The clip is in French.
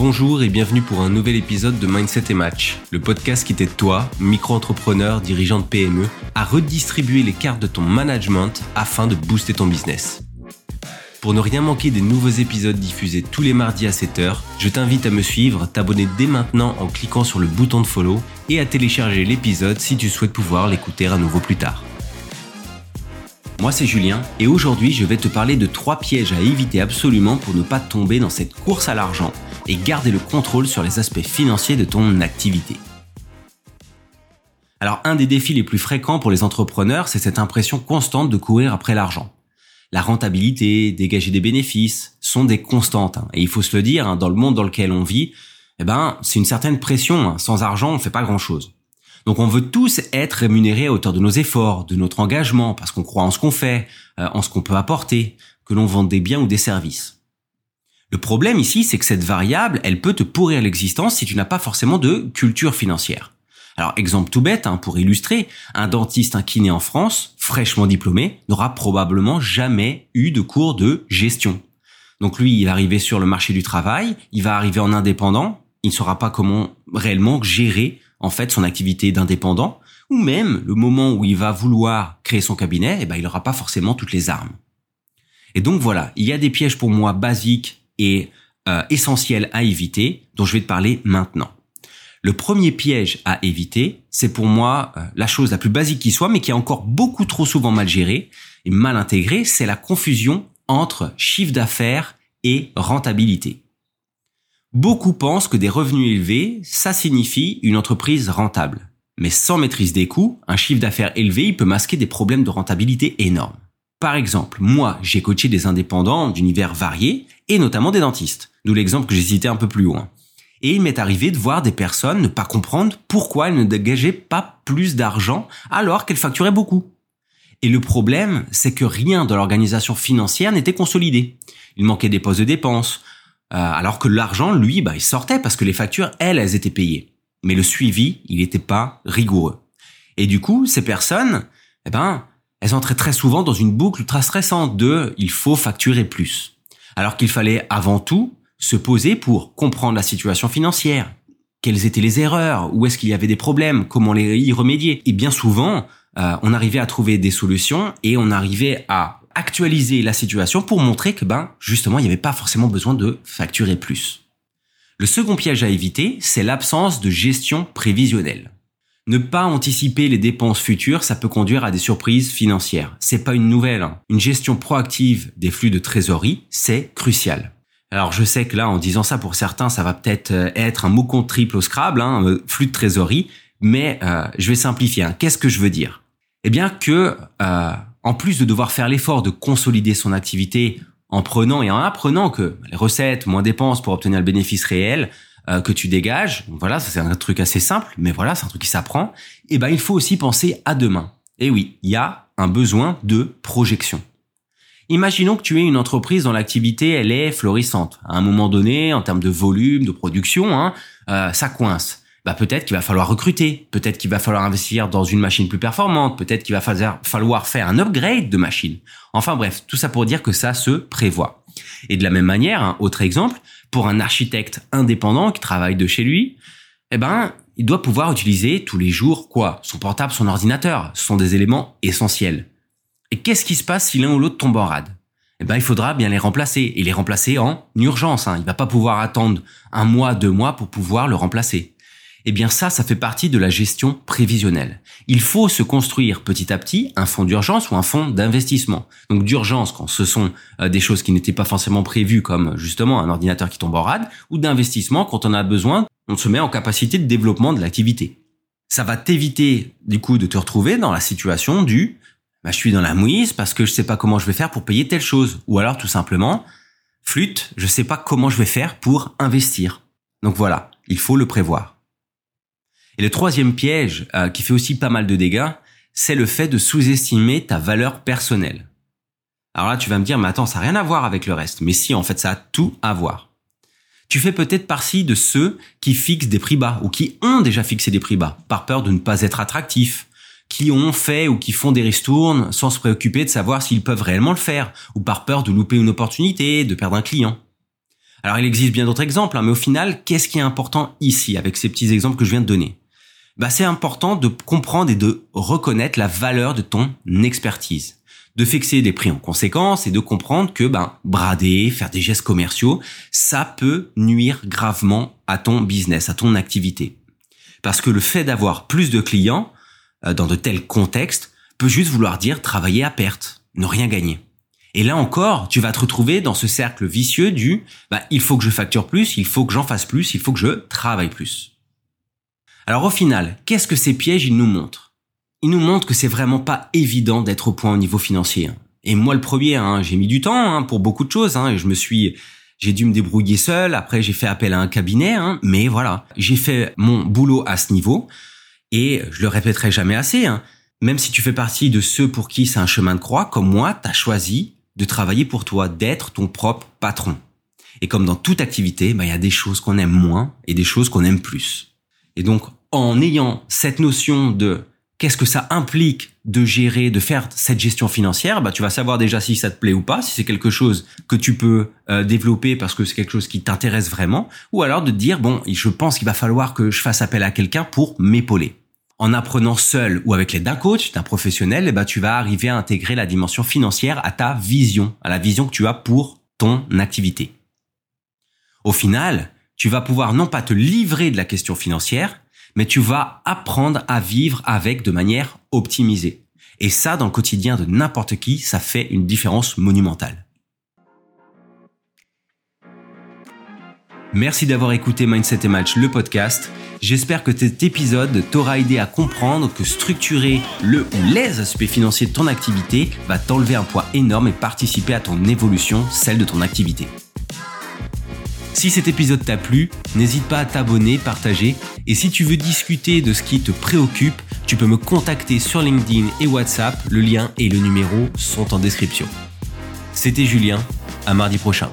Bonjour et bienvenue pour un nouvel épisode de Mindset et Match, le podcast qui t'aide toi, micro-entrepreneur, dirigeant de PME, à redistribuer les cartes de ton management afin de booster ton business. Pour ne rien manquer des nouveaux épisodes diffusés tous les mardis à 7h, je t'invite à me suivre, t'abonner dès maintenant en cliquant sur le bouton de follow et à télécharger l'épisode si tu souhaites pouvoir l'écouter à nouveau plus tard. Moi c'est Julien et aujourd'hui je vais te parler de trois pièges à éviter absolument pour ne pas tomber dans cette course à l'argent et garder le contrôle sur les aspects financiers de ton activité. Alors un des défis les plus fréquents pour les entrepreneurs, c'est cette impression constante de courir après l'argent. La rentabilité, dégager des bénéfices sont des constantes. Hein. Et il faut se le dire, hein, dans le monde dans lequel on vit, eh ben, c'est une certaine pression. Hein. Sans argent, on fait pas grand chose. Donc on veut tous être rémunérés à hauteur de nos efforts, de notre engagement, parce qu'on croit en ce qu'on fait, euh, en ce qu'on peut apporter, que l'on vende des biens ou des services. Le problème ici, c'est que cette variable, elle peut te pourrir l'existence si tu n'as pas forcément de culture financière. Alors, exemple tout bête, hein, pour illustrer, un dentiste, un kiné en France, fraîchement diplômé, n'aura probablement jamais eu de cours de gestion. Donc lui, il va arriver sur le marché du travail, il va arriver en indépendant, il ne saura pas comment réellement gérer en fait son activité d'indépendant, ou même le moment où il va vouloir créer son cabinet, eh ben, il n'aura pas forcément toutes les armes. Et donc voilà, il y a des pièges pour moi basiques et euh, essentiel à éviter, dont je vais te parler maintenant. Le premier piège à éviter, c'est pour moi euh, la chose la plus basique qui soit, mais qui est encore beaucoup trop souvent mal gérée et mal intégrée, c'est la confusion entre chiffre d'affaires et rentabilité. Beaucoup pensent que des revenus élevés, ça signifie une entreprise rentable. Mais sans maîtrise des coûts, un chiffre d'affaires élevé, il peut masquer des problèmes de rentabilité énormes. Par exemple, moi, j'ai coaché des indépendants d'univers variés, et notamment des dentistes, d'où l'exemple que j'ai cité un peu plus loin. Et il m'est arrivé de voir des personnes ne pas comprendre pourquoi elles ne dégageaient pas plus d'argent alors qu'elles facturaient beaucoup. Et le problème, c'est que rien de l'organisation financière n'était consolidé. Il manquait des postes de dépenses, euh, alors que l'argent, lui, bah, il sortait parce que les factures, elles, elles étaient payées. Mais le suivi, il n'était pas rigoureux. Et du coup, ces personnes, eh ben, elles entraient très souvent dans une boucle ultra stressante de il faut facturer plus. Alors qu'il fallait avant tout se poser pour comprendre la situation financière. Quelles étaient les erreurs? Où est-ce qu'il y avait des problèmes? Comment les y remédier? Et bien souvent, euh, on arrivait à trouver des solutions et on arrivait à actualiser la situation pour montrer que ben justement il n'y avait pas forcément besoin de facturer plus. Le second piège à éviter, c'est l'absence de gestion prévisionnelle. Ne pas anticiper les dépenses futures, ça peut conduire à des surprises financières. C'est pas une nouvelle. Hein. Une gestion proactive des flux de trésorerie, c'est crucial. Alors je sais que là, en disant ça pour certains, ça va peut-être euh, être un mot contre triple au Scrabble, hein, euh, flux de trésorerie, mais euh, je vais simplifier. Hein. Qu'est-ce que je veux dire? Eh bien que, en plus de devoir faire l'effort de consolider son activité en prenant et en apprenant que les recettes moins dépenses pour obtenir le bénéfice réel, euh, que tu dégages, voilà, ça c'est un truc assez simple, mais voilà, c'est un truc qui s'apprend. Et eh ben il faut aussi penser à demain. Et oui, il y a un besoin de projection. Imaginons que tu aies une entreprise dont l'activité elle est florissante. À un moment donné, en termes de volume, de production, hein, euh, ça coince. Bah peut-être qu'il va falloir recruter, peut-être qu'il va falloir investir dans une machine plus performante, peut-être qu'il va falloir faire un upgrade de machine. Enfin bref, tout ça pour dire que ça se prévoit. Et de la même manière, un autre exemple, pour un architecte indépendant qui travaille de chez lui, eh ben, il doit pouvoir utiliser tous les jours quoi? Son portable, son ordinateur. Ce sont des éléments essentiels. Et qu'est-ce qui se passe si l'un ou l'autre tombe en rade? Eh ben, il faudra bien les remplacer et les remplacer en urgence. Hein. Il va pas pouvoir attendre un mois, deux mois pour pouvoir le remplacer. Eh bien ça, ça fait partie de la gestion prévisionnelle. Il faut se construire petit à petit un fonds d'urgence ou un fonds d'investissement. Donc d'urgence quand ce sont euh, des choses qui n'étaient pas forcément prévues comme justement un ordinateur qui tombe en rade, ou d'investissement quand on a besoin, on se met en capacité de développement de l'activité. Ça va t'éviter du coup de te retrouver dans la situation du bah, je suis dans la mouise parce que je sais pas comment je vais faire pour payer telle chose. Ou alors tout simplement, flûte, je sais pas comment je vais faire pour investir. Donc voilà, il faut le prévoir. Et le troisième piège, euh, qui fait aussi pas mal de dégâts, c'est le fait de sous-estimer ta valeur personnelle. Alors là, tu vas me dire, mais attends, ça n'a rien à voir avec le reste. Mais si, en fait, ça a tout à voir. Tu fais peut-être partie de ceux qui fixent des prix bas ou qui ont déjà fixé des prix bas par peur de ne pas être attractifs, qui ont fait ou qui font des ristournes sans se préoccuper de savoir s'ils peuvent réellement le faire ou par peur de louper une opportunité, de perdre un client. Alors il existe bien d'autres exemples, hein, mais au final, qu'est-ce qui est important ici avec ces petits exemples que je viens de donner? Bah, C'est important de comprendre et de reconnaître la valeur de ton expertise de fixer des prix en conséquence et de comprendre que ben brader, faire des gestes commerciaux, ça peut nuire gravement à ton business, à ton activité. Parce que le fait d'avoir plus de clients euh, dans de tels contextes peut juste vouloir dire travailler à perte, ne rien gagner. Et là encore, tu vas te retrouver dans ce cercle vicieux du bah, il faut que je facture plus, il faut que j'en fasse plus, il faut que je travaille plus. Alors au final, qu'est-ce que ces pièges ils nous montrent? Il nous montre que c'est vraiment pas évident d'être au point au niveau financier. Et moi le premier, hein, j'ai mis du temps hein, pour beaucoup de choses. Hein, je me suis, j'ai dû me débrouiller seul. Après j'ai fait appel à un cabinet, hein, mais voilà, j'ai fait mon boulot à ce niveau. Et je le répéterai jamais assez. Hein, même si tu fais partie de ceux pour qui c'est un chemin de croix, comme moi, tu as choisi de travailler pour toi, d'être ton propre patron. Et comme dans toute activité, bah, il y a des choses qu'on aime moins et des choses qu'on aime plus. Et donc, en ayant cette notion de qu'est-ce que ça implique de gérer, de faire cette gestion financière, bah tu vas savoir déjà si ça te plaît ou pas, si c'est quelque chose que tu peux euh, développer parce que c'est quelque chose qui t'intéresse vraiment, ou alors de te dire bon, je pense qu'il va falloir que je fasse appel à quelqu'un pour m'épauler. En apprenant seul ou avec l'aide d'un coach, d'un professionnel, ben, tu vas arriver à intégrer la dimension financière à ta vision, à la vision que tu as pour ton activité. Au final, tu vas pouvoir non pas te livrer de la question financière, mais tu vas apprendre à vivre avec de manière optimisée. Et ça, dans le quotidien de n'importe qui, ça fait une différence monumentale. Merci d'avoir écouté Mindset et Match, le podcast. J'espère que cet épisode t'aura aidé à comprendre que structurer le ou les aspects financiers de ton activité va t'enlever un poids énorme et participer à ton évolution, celle de ton activité. Si cet épisode t'a plu, n'hésite pas à t'abonner, partager, et si tu veux discuter de ce qui te préoccupe, tu peux me contacter sur LinkedIn et WhatsApp, le lien et le numéro sont en description. C'était Julien, à mardi prochain.